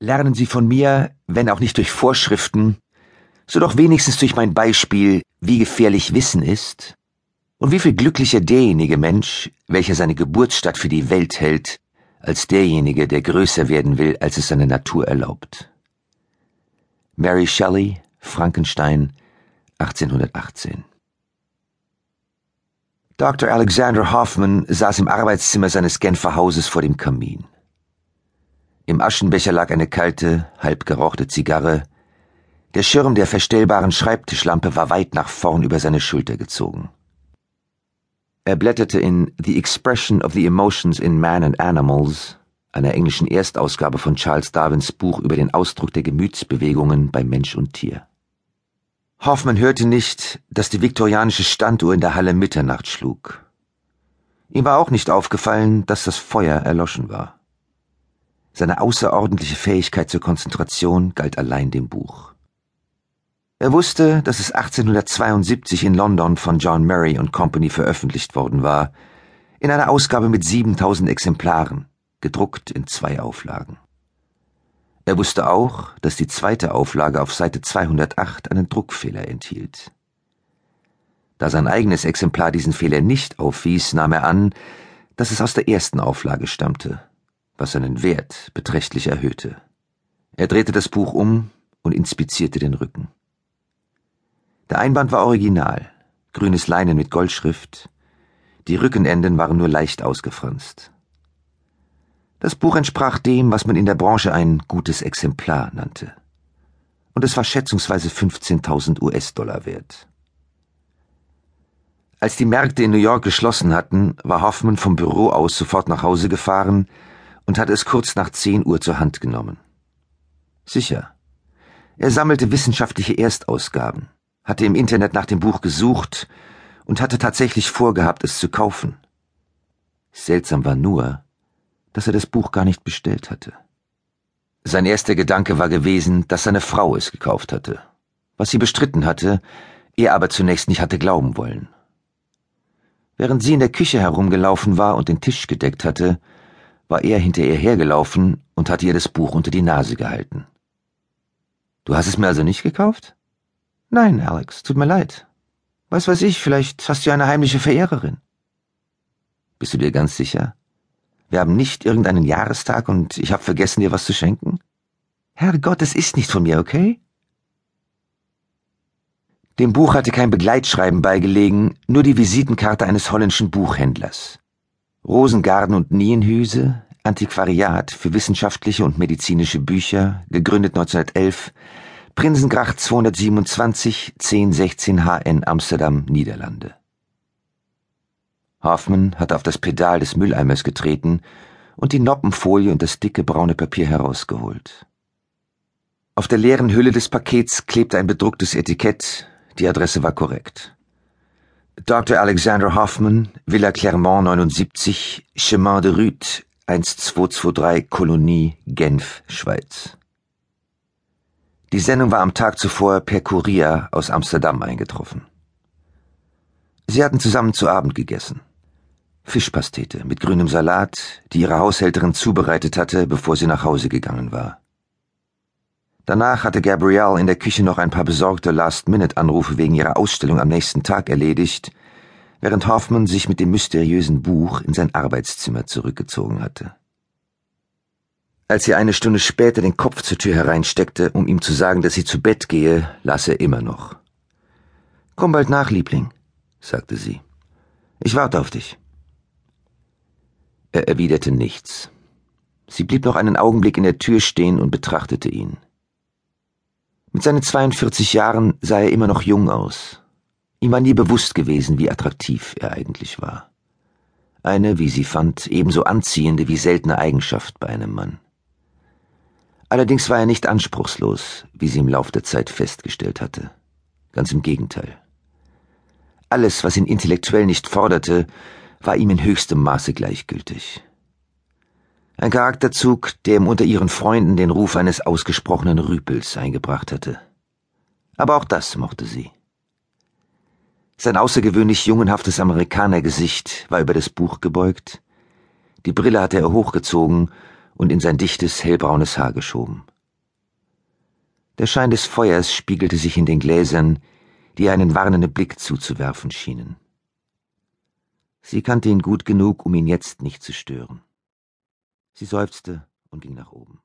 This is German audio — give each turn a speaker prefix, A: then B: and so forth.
A: Lernen Sie von mir, wenn auch nicht durch Vorschriften, so doch wenigstens durch mein Beispiel, wie gefährlich Wissen ist und wie viel glücklicher derjenige Mensch, welcher seine Geburtsstadt für die Welt hält, als derjenige, der größer werden will, als es seine Natur erlaubt. Mary Shelley, Frankenstein, 1818 Dr. Alexander Hoffman saß im Arbeitszimmer seines Genfer Hauses vor dem Kamin. Im Aschenbecher lag eine kalte, halb gerauchte Zigarre. Der Schirm der verstellbaren Schreibtischlampe war weit nach vorn über seine Schulter gezogen. Er blätterte in The Expression of the Emotions in Man and Animals, einer englischen Erstausgabe von Charles Darwins Buch über den Ausdruck der Gemütsbewegungen bei Mensch und Tier. Hoffmann hörte nicht, dass die viktorianische Standuhr in der Halle Mitternacht schlug. Ihm war auch nicht aufgefallen, dass das Feuer erloschen war. Seine außerordentliche Fähigkeit zur Konzentration galt allein dem Buch. Er wusste, dass es 1872 in London von John Murray und Company veröffentlicht worden war, in einer Ausgabe mit 7000 Exemplaren, gedruckt in zwei Auflagen. Er wusste auch, dass die zweite Auflage auf Seite 208 einen Druckfehler enthielt. Da sein eigenes Exemplar diesen Fehler nicht aufwies, nahm er an, dass es aus der ersten Auflage stammte was seinen Wert beträchtlich erhöhte. Er drehte das Buch um und inspizierte den Rücken. Der Einband war original, grünes Leinen mit Goldschrift, die Rückenenden waren nur leicht ausgefranst. Das Buch entsprach dem, was man in der Branche ein gutes Exemplar nannte. Und es war schätzungsweise 15.000 US-Dollar wert. Als die Märkte in New York geschlossen hatten, war Hoffman vom Büro aus sofort nach Hause gefahren und hatte es kurz nach zehn Uhr zur Hand genommen. Sicher. Er sammelte wissenschaftliche Erstausgaben, hatte im Internet nach dem Buch gesucht und hatte tatsächlich vorgehabt, es zu kaufen. Seltsam war nur, dass er das Buch gar nicht bestellt hatte. Sein erster Gedanke war gewesen, dass seine Frau es gekauft hatte, was sie bestritten hatte, er aber zunächst nicht hatte glauben wollen. Während sie in der Küche herumgelaufen war und den Tisch gedeckt hatte, war er hinter ihr hergelaufen und hatte ihr das Buch unter die Nase gehalten. Du hast es mir also nicht gekauft? Nein, Alex, tut mir leid. Was weiß ich, vielleicht hast du eine heimliche Verehrerin. Bist du dir ganz sicher? Wir haben nicht irgendeinen Jahrestag und ich habe vergessen, dir was zu schenken? Herrgott, es ist nicht von mir, okay? Dem Buch hatte kein Begleitschreiben beigelegen, nur die Visitenkarte eines holländischen Buchhändlers. Rosengarten und Nienhüse, Antiquariat für wissenschaftliche und medizinische Bücher, gegründet 1911, Prinsengracht 227, 1016 HN Amsterdam, Niederlande. Hoffmann hatte auf das Pedal des Mülleimers getreten und die Noppenfolie und das dicke braune Papier herausgeholt. Auf der leeren Hülle des Pakets klebte ein bedrucktes Etikett, die Adresse war korrekt. Dr. Alexander Hoffman, Villa Clermont 79, Chemin de Rüth, 1223, Kolonie, Genf, Schweiz. Die Sendung war am Tag zuvor per Kurier aus Amsterdam eingetroffen. Sie hatten zusammen zu Abend gegessen. Fischpastete mit grünem Salat, die ihre Haushälterin zubereitet hatte, bevor sie nach Hause gegangen war. Danach hatte Gabrielle in der Küche noch ein paar besorgte Last-Minute-Anrufe wegen ihrer Ausstellung am nächsten Tag erledigt, während Hoffmann sich mit dem mysteriösen Buch in sein Arbeitszimmer zurückgezogen hatte. Als sie eine Stunde später den Kopf zur Tür hereinsteckte, um ihm zu sagen, dass sie zu Bett gehe, las er immer noch. Komm bald nach, Liebling, sagte sie. Ich warte auf dich. Er erwiderte nichts. Sie blieb noch einen Augenblick in der Tür stehen und betrachtete ihn. Mit seinen 42 Jahren sah er immer noch jung aus. Ihm war nie bewusst gewesen, wie attraktiv er eigentlich war. Eine, wie sie fand, ebenso anziehende wie seltene Eigenschaft bei einem Mann. Allerdings war er nicht anspruchslos, wie sie im Lauf der Zeit festgestellt hatte. Ganz im Gegenteil. Alles, was ihn intellektuell nicht forderte, war ihm in höchstem Maße gleichgültig. Ein Charakterzug, der ihm unter ihren Freunden den Ruf eines ausgesprochenen Rüpels eingebracht hatte. Aber auch das mochte sie. Sein außergewöhnlich jungenhaftes Amerikanergesicht war über das Buch gebeugt, die Brille hatte er hochgezogen und in sein dichtes, hellbraunes Haar geschoben. Der Schein des Feuers spiegelte sich in den Gläsern, die einen warnenden Blick zuzuwerfen schienen. Sie kannte ihn gut genug, um ihn jetzt nicht zu stören. Sie seufzte und ging nach oben.